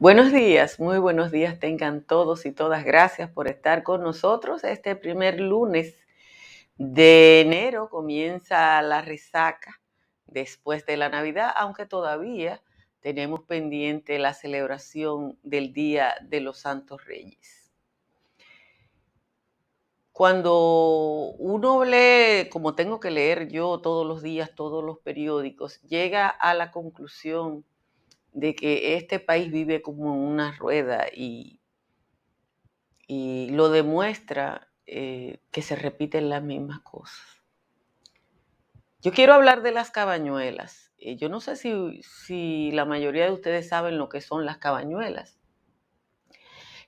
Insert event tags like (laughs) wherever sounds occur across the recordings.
Buenos días, muy buenos días tengan todos y todas. Gracias por estar con nosotros. Este primer lunes de enero comienza la resaca después de la Navidad, aunque todavía tenemos pendiente la celebración del Día de los Santos Reyes. Cuando uno lee, como tengo que leer yo todos los días, todos los periódicos, llega a la conclusión de que este país vive como una rueda y, y lo demuestra eh, que se repiten las mismas cosas. Yo quiero hablar de las cabañuelas. Eh, yo no sé si, si la mayoría de ustedes saben lo que son las cabañuelas.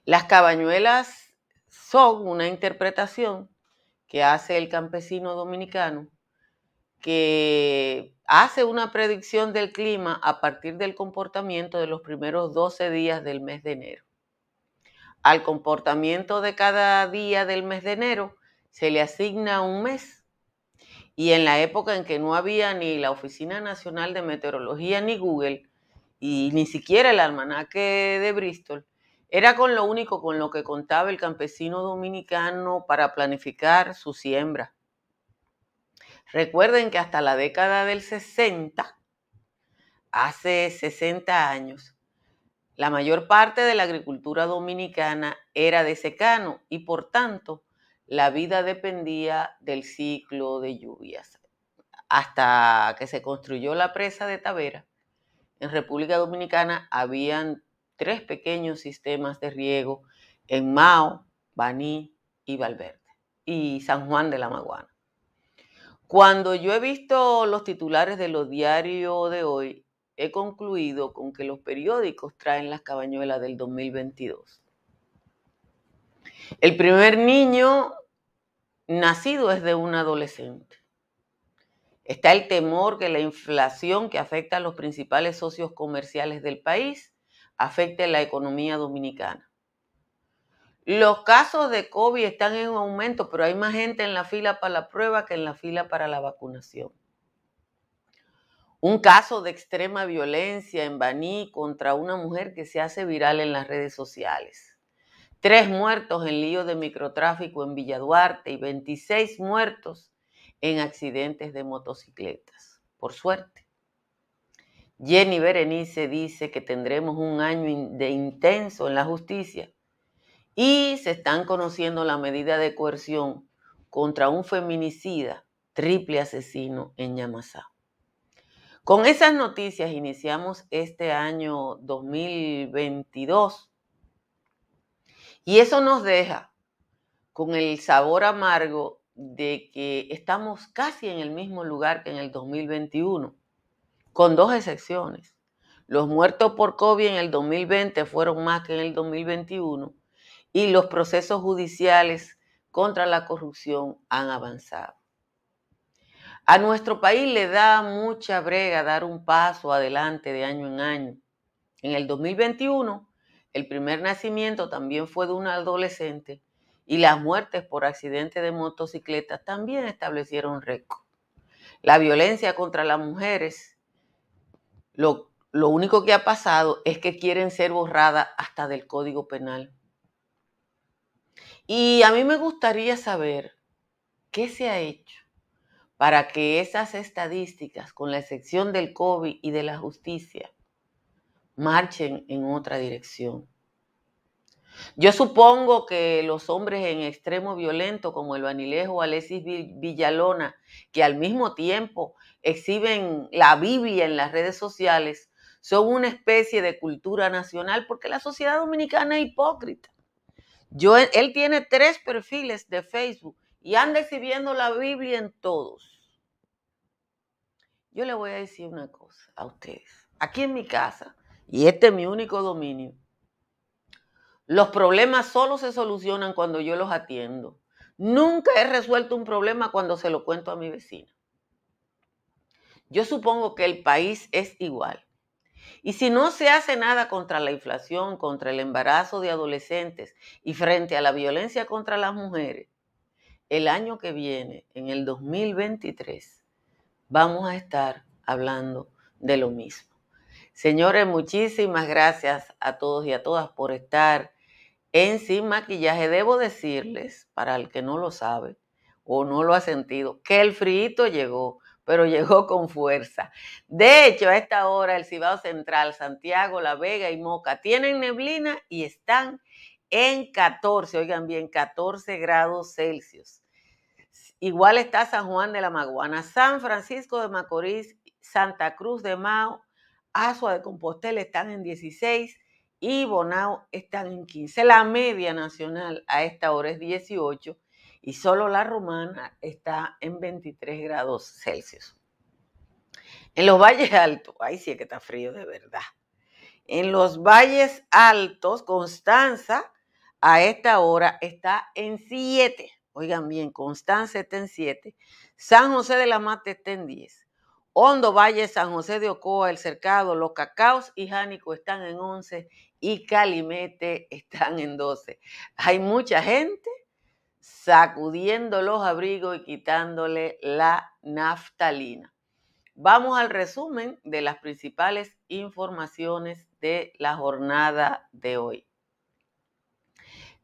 Las cabañuelas son una interpretación que hace el campesino dominicano que hace una predicción del clima a partir del comportamiento de los primeros 12 días del mes de enero. Al comportamiento de cada día del mes de enero se le asigna un mes y en la época en que no había ni la Oficina Nacional de Meteorología ni Google y ni siquiera el almanaque de Bristol, era con lo único con lo que contaba el campesino dominicano para planificar su siembra. Recuerden que hasta la década del 60, hace 60 años, la mayor parte de la agricultura dominicana era de secano y por tanto la vida dependía del ciclo de lluvias. Hasta que se construyó la presa de Tavera, en República Dominicana habían tres pequeños sistemas de riego en Mao, Baní y Valverde y San Juan de la Maguana. Cuando yo he visto los titulares de los diarios de hoy, he concluido con que los periódicos traen las cabañuelas del 2022. El primer niño nacido es de un adolescente. Está el temor que la inflación que afecta a los principales socios comerciales del país afecte la economía dominicana. Los casos de COVID están en aumento, pero hay más gente en la fila para la prueba que en la fila para la vacunación. Un caso de extrema violencia en Baní contra una mujer que se hace viral en las redes sociales. Tres muertos en lío de microtráfico en Villaduarte y 26 muertos en accidentes de motocicletas. Por suerte, Jenny Berenice dice que tendremos un año de intenso en la justicia y se están conociendo la medida de coerción contra un feminicida triple asesino en Yamasá. Con esas noticias iniciamos este año 2022 y eso nos deja con el sabor amargo de que estamos casi en el mismo lugar que en el 2021 con dos excepciones. Los muertos por COVID en el 2020 fueron más que en el 2021 y los procesos judiciales contra la corrupción han avanzado. A nuestro país le da mucha brega dar un paso adelante de año en año. En el 2021, el primer nacimiento también fue de un adolescente y las muertes por accidente de motocicleta también establecieron récord. La violencia contra las mujeres lo, único que ha pasado es que quieren ser borradas hasta del Código Penal. Y a mí me gustaría saber qué se ha hecho para que esas estadísticas, con la excepción del COVID y de la justicia, marchen en otra dirección. Yo supongo que los hombres en extremo violento, como el Vanilejo Alexis Villalona, que al mismo tiempo exhiben la Biblia en las redes sociales, son una especie de cultura nacional porque la sociedad dominicana es hipócrita. Yo, él tiene tres perfiles de Facebook y anda exhibiendo la Biblia en todos. Yo le voy a decir una cosa a ustedes. Aquí en mi casa, y este es mi único dominio, los problemas solo se solucionan cuando yo los atiendo. Nunca he resuelto un problema cuando se lo cuento a mi vecina. Yo supongo que el país es igual. Y si no se hace nada contra la inflación, contra el embarazo de adolescentes y frente a la violencia contra las mujeres, el año que viene, en el 2023, vamos a estar hablando de lo mismo. Señores, muchísimas gracias a todos y a todas por estar en Sin Maquillaje. Debo decirles, para el que no lo sabe o no lo ha sentido, que el frío llegó pero llegó con fuerza. De hecho, a esta hora el Cibao Central, Santiago, La Vega y Moca tienen neblina y están en 14, oigan bien, 14 grados Celsius. Igual está San Juan de la Maguana, San Francisco de Macorís, Santa Cruz de Mao, Asua de Compostela están en 16 y Bonao están en 15. La media nacional a esta hora es 18 y solo la romana está en 23 grados Celsius. En los valles altos, ahí sí que está frío de verdad. En los valles altos, Constanza a esta hora está en 7. Oigan bien, Constanza está en 7. San José de la Mata está en 10. Hondo Valle, San José de Ocoa, El Cercado, Los Cacaos y Jánico están en 11 y Calimete (laughs) están en 12. Hay mucha gente sacudiendo los abrigos y quitándole la naftalina. Vamos al resumen de las principales informaciones de la jornada de hoy.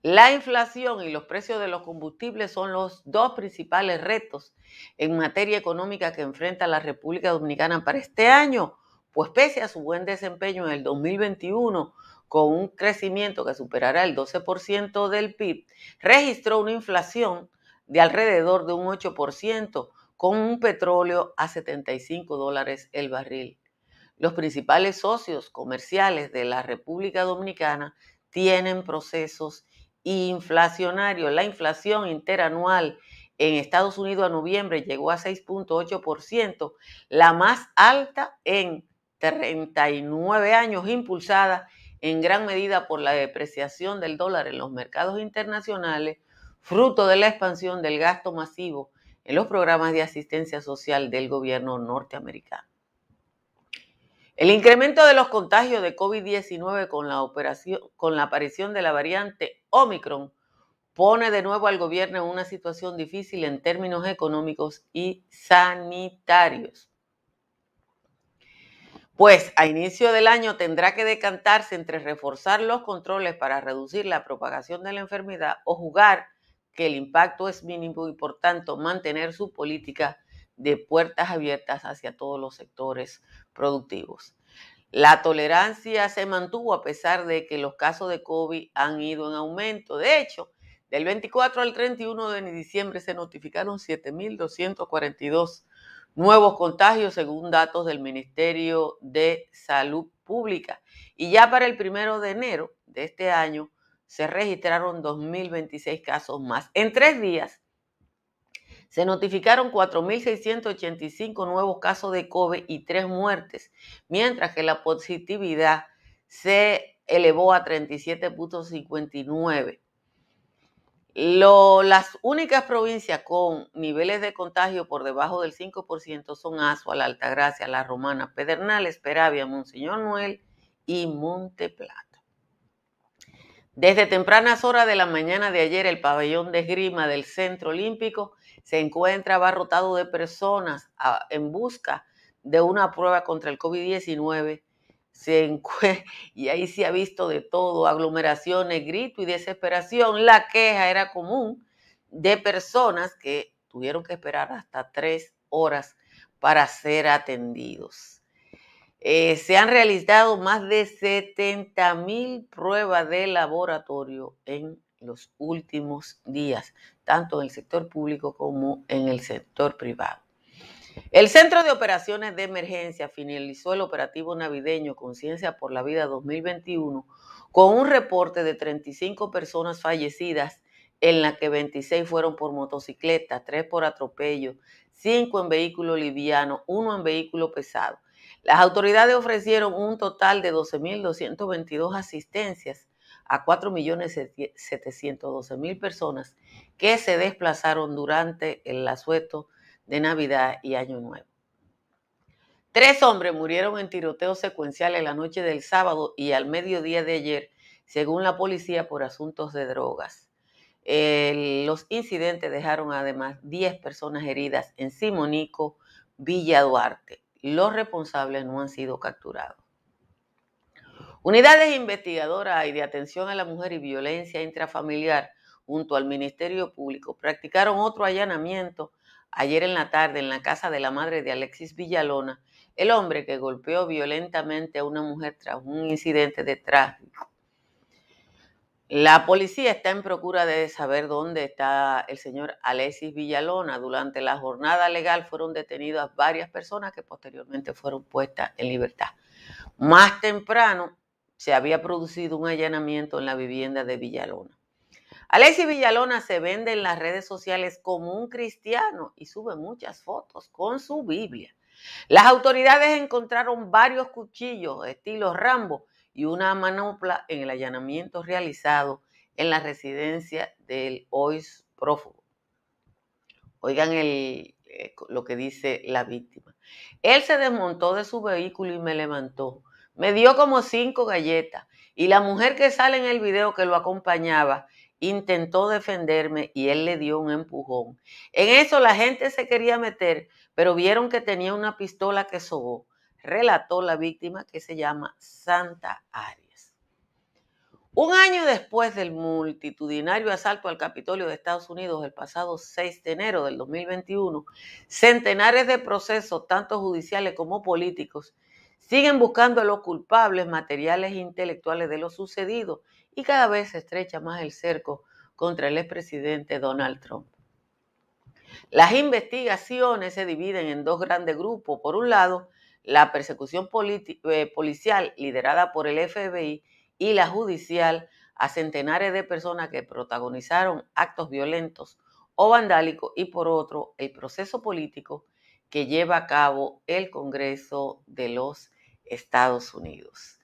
La inflación y los precios de los combustibles son los dos principales retos en materia económica que enfrenta la República Dominicana para este año, pues pese a su buen desempeño en el 2021, con un crecimiento que superará el 12% del PIB, registró una inflación de alrededor de un 8%, con un petróleo a 75 dólares el barril. Los principales socios comerciales de la República Dominicana tienen procesos inflacionarios. La inflación interanual en Estados Unidos a noviembre llegó a 6.8%, la más alta en 39 años, impulsada en gran medida por la depreciación del dólar en los mercados internacionales, fruto de la expansión del gasto masivo en los programas de asistencia social del gobierno norteamericano. El incremento de los contagios de COVID-19 con la, aparición de la variante Omicron pone de nuevo al gobierno en una situación difícil en términos económicos y sanitarios pues a inicio del año tendrá que decantarse entre reforzar los controles para reducir la propagación de la enfermedad o jugar que el impacto es mínimo y por tanto mantener su política de puertas abiertas hacia todos los sectores productivos. La tolerancia se mantuvo a pesar de que los casos de COVID han ido en aumento. De hecho, del 24 al 31 de diciembre se notificaron 7.242 nuevos contagios según datos del Ministerio de Salud Pública. Y ya para el primero de enero de este año se registraron 2.026 casos más. En tres días se notificaron 4.685 nuevos casos de COVID y tres muertes, mientras que la positividad se elevó a 37.59 las únicas provincias con niveles de contagio por debajo del 5% son Azua, La Altagracia, La Romana, Pedernales, Peravia, Monseñor Noel y Monte Plata. Desde tempranas horas de la mañana de ayer, el pabellón de esgrima del Centro Olímpico se encuentra abarrotado de personas en busca de una prueba contra el COVID-19 (laughs) y ahí se ha visto de todo, aglomeraciones, grito y desesperación. La queja era común de personas que tuvieron que esperar hasta tres horas para ser atendidos. Eh, se han realizado más de 70 mil pruebas de laboratorio en los últimos días, tanto en el sector público como en el sector privado. El Centro de Operaciones de Emergencia finalizó el operativo navideño Conciencia por la Vida 2021 con un reporte de 35 personas fallecidas, en la que 26 fueron por motocicleta, 3 por atropello, 5 en vehículo liviano, 1 en vehículo pesado. Las autoridades ofrecieron un total de 12.222 asistencias a 4.712.000 personas que se desplazaron durante el asueto de Navidad y Año Nuevo. Tres hombres murieron en tiroteos secuenciales la noche del sábado y al mediodía de ayer, según la policía, por asuntos de drogas. los incidentes dejaron además 10 personas heridas en Simonico, Villa Duarte. Los responsables no han sido capturados. Unidades investigadoras y de atención a la mujer y violencia intrafamiliar junto al Ministerio Público practicaron otro allanamiento ayer en la tarde en la casa de la madre de Alexis Villalona, el hombre que golpeó violentamente a una mujer tras un incidente de tráfico. La policía está en procura de saber dónde está el señor Alexis Villalona. Durante la jornada legal fueron detenidas varias personas que posteriormente fueron puestas en libertad. Más temprano, se había producido un allanamiento en la vivienda de Villalona. Alexis Villalona se vende en las redes sociales como un cristiano y sube muchas fotos con su Biblia. Las autoridades encontraron varios cuchillos estilo Rambo y una manopla en el allanamiento realizado en la residencia del hoy prófugo. Oigan el, eh, lo que dice la víctima. Él se desmontó de su vehículo y me levantó. Me dio como cinco galletas y la mujer que sale en el video que lo acompañaba intentó defenderme y él le dio un empujón. En eso la gente se quería meter, pero vieron que tenía una pistola que sobó. Relató la víctima que se llama Santa Arias. Un año después del multitudinario asalto al Capitolio de Estados Unidos el pasado 6 de enero del 2021, centenares de procesos, tanto judiciales como políticos, Siguen buscando a los culpables materiales e intelectuales de lo sucedido y cada vez se estrecha más el cerco contra el expresidente Donald Trump. Las investigaciones se dividen en dos grandes grupos. Por un lado, la persecución eh, policial liderada por el FBI y la judicial a centenares de personas que protagonizaron actos violentos o vandálicos y por otro, el proceso político que lleva a cabo el Congreso de los Estados Unidos.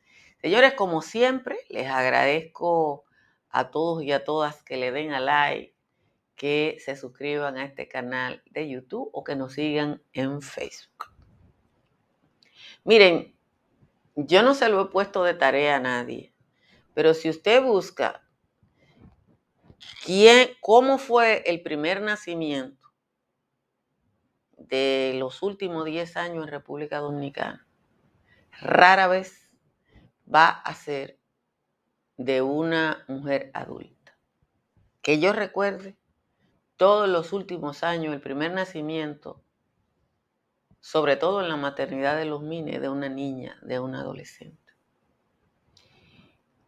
Señores, como siempre, les agradezco a todos y a todas que le den a like, que se suscriban a este canal de YouTube o que nos sigan en Facebook. Miren, yo no se lo he puesto de tarea a nadie, pero si usted busca quién, cómo fue el primer nacimiento de los últimos 10 años en República Dominicana, rara vez va a ser de una mujer adulta. Que yo recuerde, todos los últimos años, el primer nacimiento, sobre todo en la maternidad de los mines, de una niña, de una adolescente.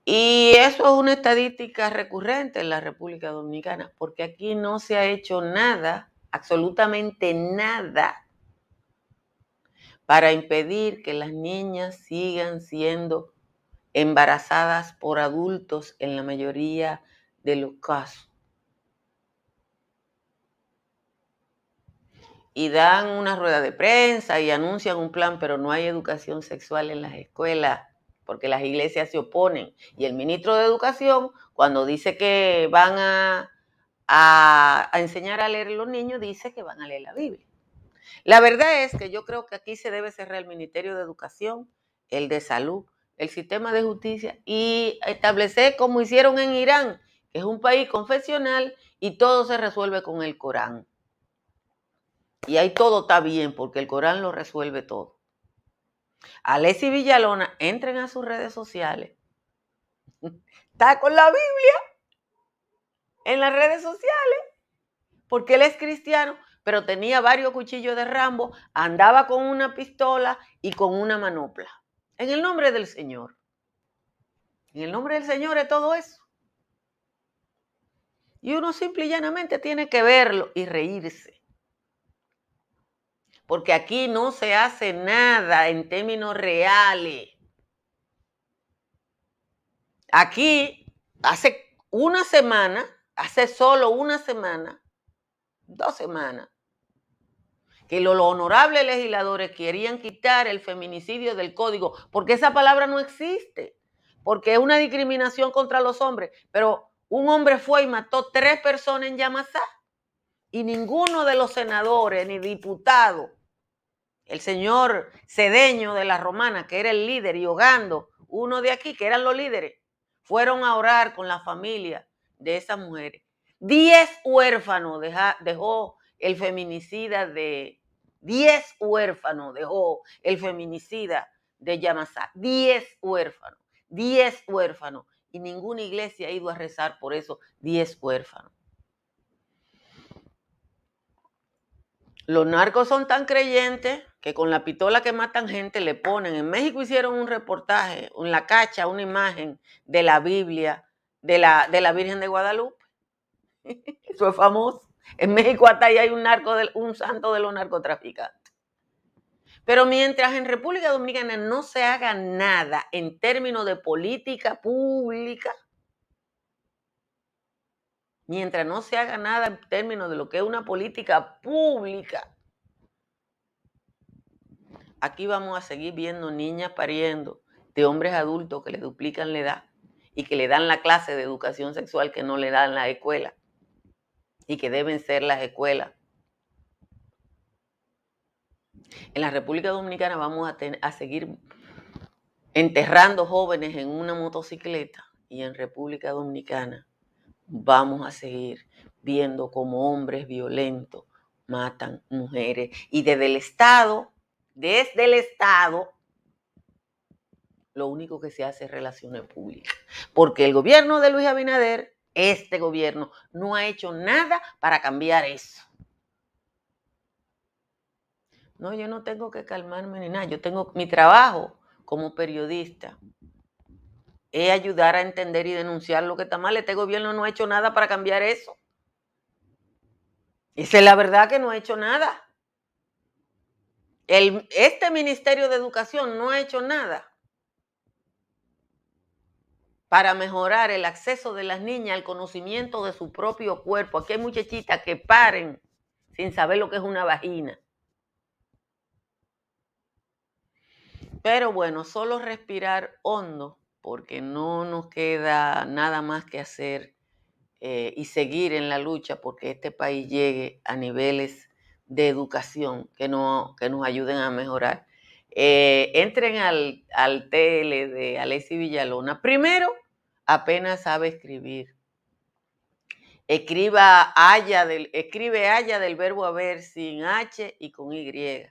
Y eso es una estadística recurrente en la República Dominicana, porque aquí no se ha hecho nada, absolutamente nada, para impedir que las niñas sigan siendo embarazadas por adultos en la mayoría de los casos. Y dan una rueda de prensa y anuncian un plan, pero no hay educación sexual en las escuelas porque las iglesias se oponen. Y el ministro de Educación, cuando dice que van a, a, enseñar a leer a los niños, dice que van a leer la Biblia. La verdad es que yo creo que aquí se debe cerrar el Ministerio de Educación, el de Salud, el sistema de justicia y establecer como hicieron en Irán, que es un país confesional y todo se resuelve con el Corán. Y ahí todo está bien porque el Corán lo resuelve todo. Alessi Villalona, entren a sus redes sociales. (laughs) Está con la Biblia en las redes sociales porque él es cristiano pero tenía varios cuchillos de Rambo, andaba con una pistola y con una manopla. En el nombre del Señor. En el nombre del Señor es todo eso. Y uno simple y llanamente tiene que verlo y reírse. Porque aquí no se hace nada en términos reales. Aquí, hace una semana, hace solo una semana, dos semanas, que los honorables legisladores querían quitar el feminicidio del código, porque esa palabra no existe, porque es una discriminación contra los hombres, pero un hombre fue y mató tres personas en Yamasá y ninguno de los senadores ni diputados, el señor Cedeño de la Romana, que era el líder, y Hogando, uno de aquí, que eran los líderes, fueron a orar con la familia de esas mujeres. Diez huérfanos dejó el feminicida de... Diez huérfanos dejó el feminicida de Yamasá. Diez huérfanos. Diez huérfanos. Y ninguna iglesia ha ido a rezar por eso. Diez huérfanos. Los narcos son tan creyentes que con la pistola que matan gente le ponen. En México hicieron un reportaje, en la cacha, una imagen de la Biblia de la, de la Virgen de Guadalupe. (laughs) Eso es famoso. En México hasta ahí hay un, narco un santo de los narcotraficantes. Pero mientras en República Dominicana no se haga nada en términos de política pública, mientras no se haga nada en términos de lo que es una política pública, aquí vamos a seguir viendo niñas pariendo de hombres adultos que le duplican la edad y que le dan la clase de educación sexual que no le dan la escuela y que deben ser las escuelas. En la República Dominicana vamos a, seguir enterrando jóvenes en una motocicleta y en República Dominicana vamos a seguir viendo como hombres violentos matan mujeres. Y desde el Estado, desde el Estado, lo único que se hace es relaciones públicas. Porque el gobierno de Luis Abinader, este gobierno, no ha hecho nada para cambiar eso. No, yo no tengo que calmarme ni nada. Yo tengo mi trabajo como periodista es ayudar a entender y denunciar lo que está mal. Este gobierno no ha hecho nada para cambiar eso. Esa es la verdad que no ha hecho nada. El, este Ministerio de Educación no ha hecho nada para mejorar el acceso de las niñas al conocimiento de su propio cuerpo. Aquí hay muchachitas que paren sin saber lo que es una vagina. Pero bueno, solo respirar hondo porque no nos queda nada más que hacer eh, y seguir en la lucha porque este país llegue a niveles de educación que, no, que nos ayuden a mejorar. Eh, entren al, al TL de Alessi Villalona. Primero, apenas sabe escribir. Escriba haya del, escribe haya del verbo haber sin H y con Y.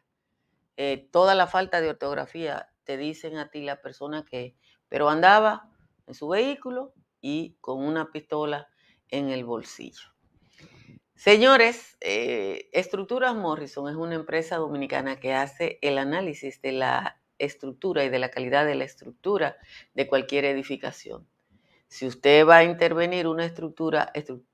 Eh, toda la falta de ortografía te dicen a ti la persona que pero andaba en su vehículo y con una pistola en el bolsillo. Señores, eh, Estructuras Morrison es una empresa dominicana que hace el análisis de la estructura y de la calidad de la estructura de cualquier edificación. Si usted va a intervenir una estructura,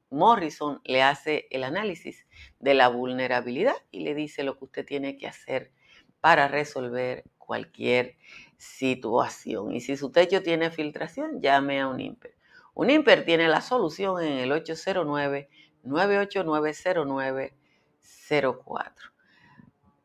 Morrison le hace el análisis de la vulnerabilidad y le dice lo que usted tiene que hacer para resolver cualquier situación. Y si su techo tiene filtración, llame a un IMPER. Un IMPER tiene la solución en el 809-989-0904.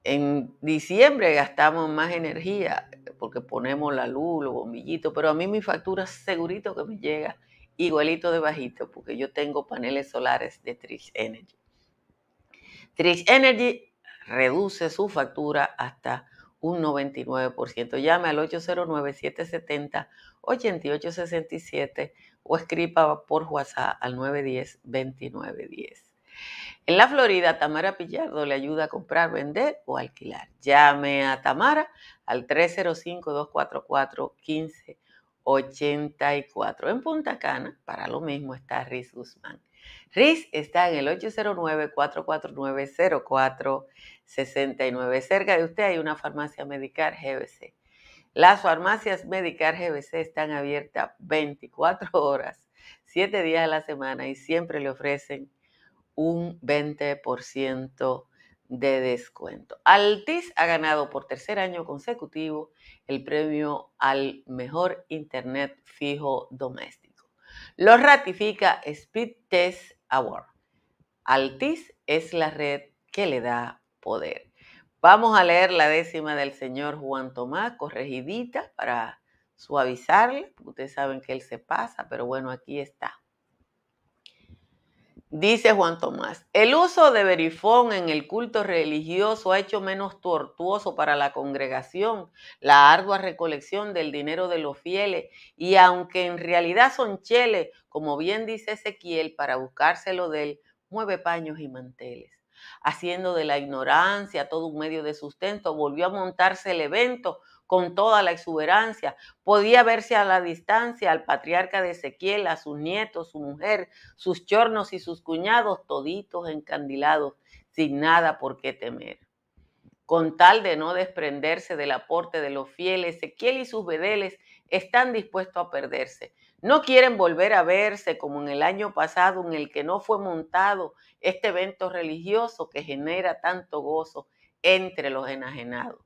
En diciembre gastamos más energía porque ponemos la luz, los bombillitos, pero a mí mi factura segurito que me llega igualito de bajito porque yo tengo paneles solares de Trish Energy. Trish Energy reduce su factura hasta un 99%. Llame al 809-770-8867 o escriba por WhatsApp al 910-2910. En la Florida, Tamara Pillardo le ayuda a comprar, vender o alquilar. Llame a Tamara al 305-244-1584. En Punta Cana, para lo mismo, está Riz Guzmán. Riz está en el 809-449-04 69. Cerca de usted hay una farmacia Medicar GBC. Las farmacias Medicar GBC están abiertas 24 horas, 7 días a la semana y siempre le ofrecen un 20% de descuento. Altis ha ganado por tercer año consecutivo el premio al mejor Internet fijo doméstico. Lo ratifica Speed Test Award. Altis es la red que le da poder. Vamos a leer la décima del señor Juan Tomás, corregidita, para suavizarle. Ustedes saben que él se pasa, pero bueno, aquí está. Dice Juan Tomás, el uso de verifón en el culto religioso ha hecho menos tortuoso para la congregación la ardua recolección del dinero de los fieles y aunque en realidad son cheles, como bien dice Ezequiel, para buscárselo de él, mueve paños y manteles haciendo de la ignorancia todo un medio de sustento, volvió a montarse el evento con toda la exuberancia. Podía verse a la distancia al patriarca de Ezequiel, a sus nietos, su mujer, sus chornos y sus cuñados, toditos encandilados, sin nada por qué temer. Con tal de no desprenderse del aporte de los fieles, Ezequiel y sus bedeles están dispuestos a perderse. No quieren volver a verse como en el año pasado en el que no fue montado este evento religioso que genera tanto gozo entre los enajenados.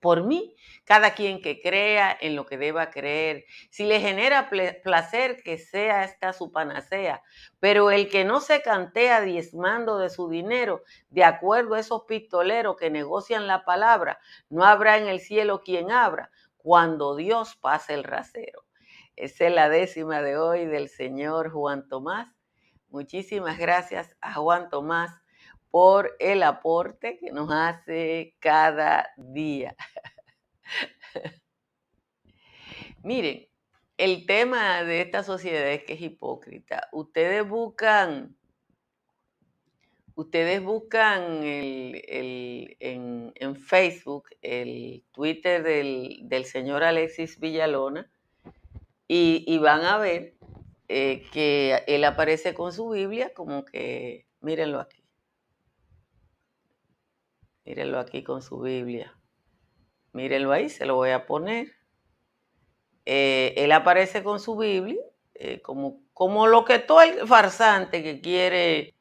Por mí, cada quien que crea en lo que deba creer, si le genera placer que sea esta su panacea, pero el que no se cantea diezmando de su dinero, de acuerdo a esos pistoleros que negocian la palabra, no habrá en el cielo quien abra cuando Dios pase el rasero. Esa es la décima de hoy del señor Juan Tomás. Muchísimas gracias a Juan Tomás por el aporte que nos hace cada día. (laughs) Miren, el tema de esta sociedad es que es hipócrita. Ustedes buscan, ustedes buscan en, Facebook el Twitter del, del señor Alexis Villalona y, van a ver eh, que él aparece con su Biblia como que, mírenlo aquí. Mírenlo aquí con su Biblia. Mírenlo ahí, se lo voy a poner. Eh, él aparece con su Biblia, eh, como, como lo que todo el farsante que quiere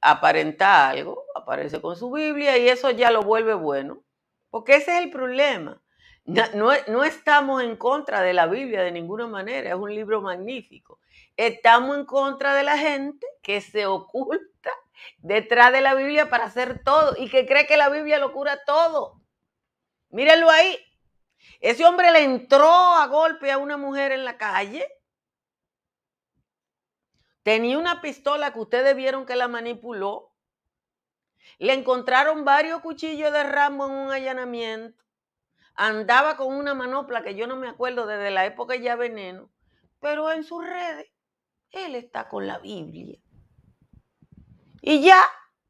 aparentar algo, aparece con su Biblia y eso ya lo vuelve bueno. Porque ese es el problema. No, estamos en contra de la Biblia de ninguna manera, es un libro magnífico. Estamos en contra de la gente que se (laughs) oculta detrás de la Biblia para hacer todo y que cree que la Biblia lo cura todo. Mírenlo ahí. Ese hombre le entró a golpe a una mujer en la calle. Tenía una pistola que ustedes vieron que la manipuló. Le encontraron varios cuchillos de ramo en un allanamiento andaba con una manopla que yo no me acuerdo desde la época ya veneno, pero en sus redes él está con la Biblia. Y ya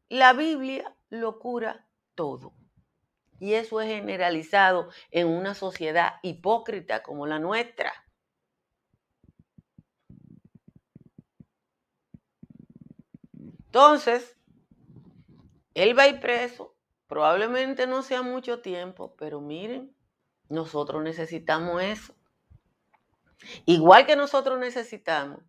la Biblia lo cura todo. Y eso es generalizado en una sociedad hipócrita como la nuestra. Entonces, él va a ir preso, Probablemente no sea mucho tiempo, pero miren, nosotros necesitamos eso. Igual que nosotros necesitamos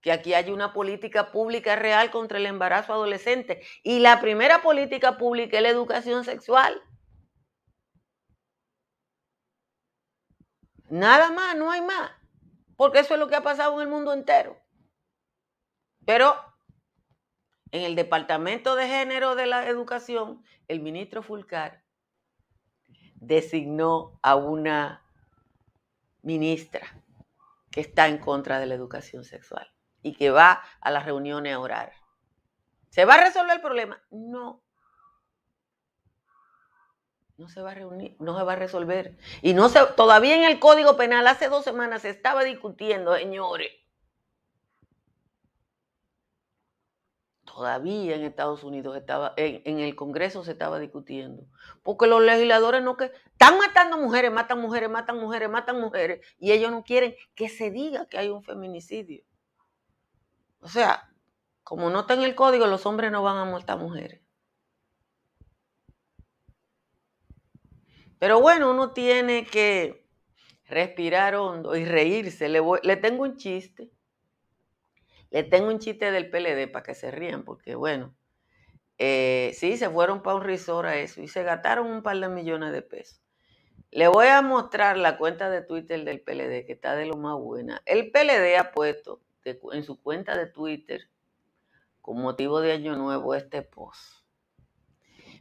que aquí haya una política pública real contra el embarazo adolescente. Y la primera política pública es la educación sexual. Nada más, no hay más. Porque eso es lo que ha pasado en el mundo entero. Pero en el Departamento de Género de la Educación, el ministro Fulcar designó a una ministra que está en contra de la educación sexual y que va a las reuniones a orar. ¿Se va a resolver el problema? No. No se va a reunir, no se va a resolver. Y no se, todavía en el Código Penal hace dos semanas se estaba discutiendo, señores, todavía en Estados Unidos estaba, en, el Congreso se estaba discutiendo. Porque los legisladores no que están matando mujeres, matan mujeres, matan mujeres, matan mujeres, y ellos no quieren que se diga que hay un feminicidio. O sea, como no está en el código, los hombres no van a matar mujeres. Pero bueno, uno tiene que respirar hondo y reírse. Le, le tengo un chiste. Le tengo un chiste del PLD para que se rían, porque bueno, eh, sí, se fueron para un resort a eso y se gastaron un par de millones de pesos. Le voy a mostrar la cuenta de Twitter del PLD, que está de lo más buena. El PLD ha puesto en su cuenta de Twitter, con motivo de Año Nuevo, este post.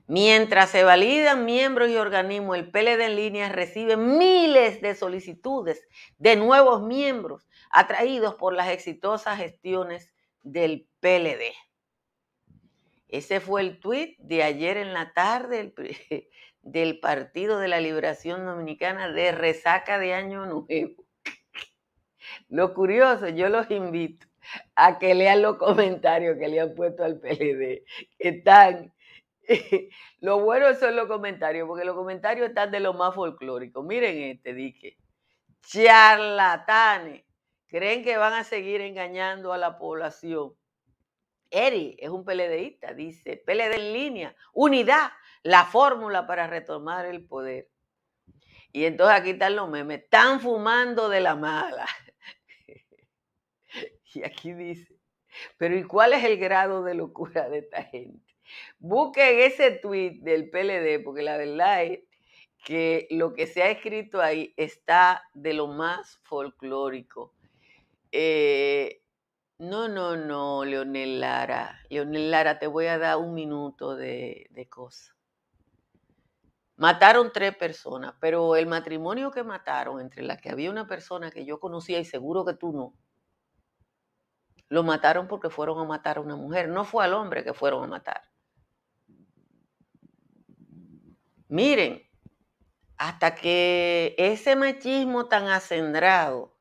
Mientras se validan miembros y organismos, el PLD en línea recibe miles de solicitudes de nuevos miembros atraídos por las exitosas gestiones del PLD. Ese fue el tuit de ayer en la tarde (laughs) del, Partido de la Liberación Dominicana de resaca de Año Nuevo. Lo curioso, yo los invito a que lean los comentarios que le han puesto al PLD, están (laughs) lo bueno son los comentarios, porque los comentarios están de lo más folclórico. Miren este, dije, charlatanes, creen que van a seguir engañando a la población. Eri es un PLDista, dice, PLD en línea, unidad, la fórmula para retomar el poder. Y entonces aquí están los memes, están fumando de la mala. (laughs) y aquí dice, pero ¿y cuál es el grado de locura de esta gente? Busquen ese tweet del PLD, porque la verdad es que lo que se ha escrito ahí está de lo más folclórico. Eh, no, no, no, Leonel Lara. Leonel Lara, te voy a dar un minuto de, de cosa. Mataron tres personas, pero el matrimonio que mataron, entre las que había una persona que yo conocía y seguro que tú no, lo mataron porque fueron a matar a una mujer. No fue al hombre que fueron a matar. Miren, hasta que ese machismo tan acendrado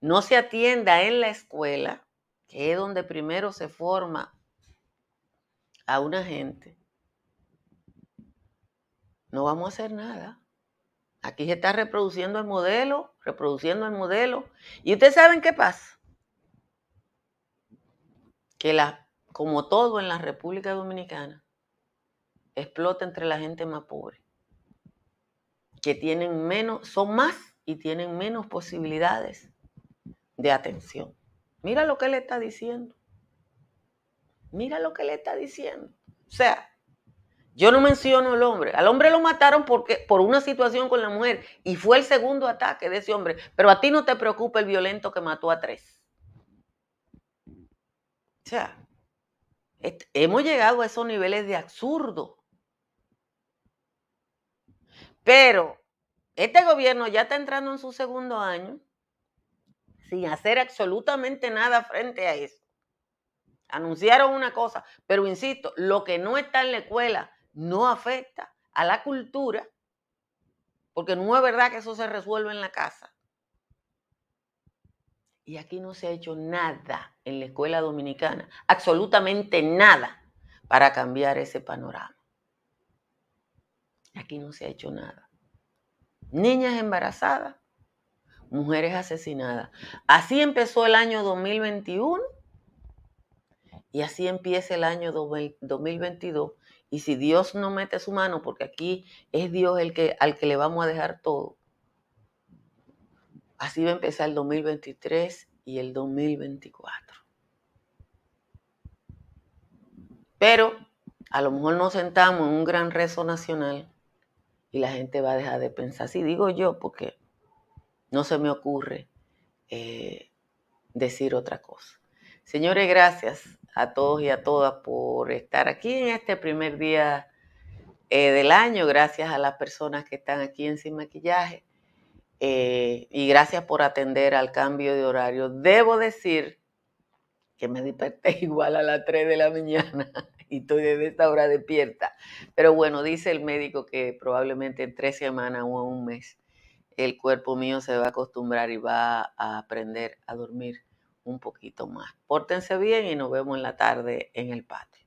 no se atienda en la escuela, que es donde primero se forma a una gente, no vamos a hacer nada. Aquí se está reproduciendo el modelo, reproduciendo el modelo. ¿Y ustedes saben qué pasa? Que la, como todo en la República Dominicana, explota entre la gente más pobre, que tienen menos, son más y tienen menos posibilidades de atención. Mira lo que le está diciendo. Mira lo que le está diciendo. O sea, yo no menciono al hombre. Al hombre lo mataron porque, por una situación con la mujer y fue el segundo ataque de ese hombre. Pero a ti no te preocupa el violento que mató a tres. O sea, hemos llegado a esos niveles de absurdo. Pero este gobierno ya está entrando en su segundo año sin hacer absolutamente nada frente a eso. Anunciaron una cosa, pero insisto, lo que no está en la escuela no afecta a la cultura, porque no es verdad que eso se resuelve en la casa. Y aquí no se ha hecho nada en la escuela dominicana, absolutamente nada para cambiar ese panorama. Aquí no se ha hecho nada. Niñas embarazadas, mujeres asesinadas. Así empezó el año 2021 y así empieza el año 2022. Y si Dios no mete su mano, porque aquí es Dios el que, al que le vamos a dejar todo, así va a empezar el 2023 y el 2024. Pero a lo mejor nos sentamos en un gran rezo nacional y la gente va a dejar de pensar. Así digo yo, porque no se me ocurre eh, decir otra cosa. Señores, gracias a todos y a todas por estar aquí en este primer día eh, del año. Gracias a las personas que están aquí en Sin Maquillaje. Eh, y gracias por atender al cambio de horario. Debo decir que me desperté (laughs) igual a las 3 de la mañana (laughs) y estoy desde esta hora despierta. Pero bueno, dice el médico que probablemente en tres semanas o un mes el cuerpo mío se va a acostumbrar y va a aprender a dormir un poquito más. Pórtense bien y nos vemos en la tarde en el patio.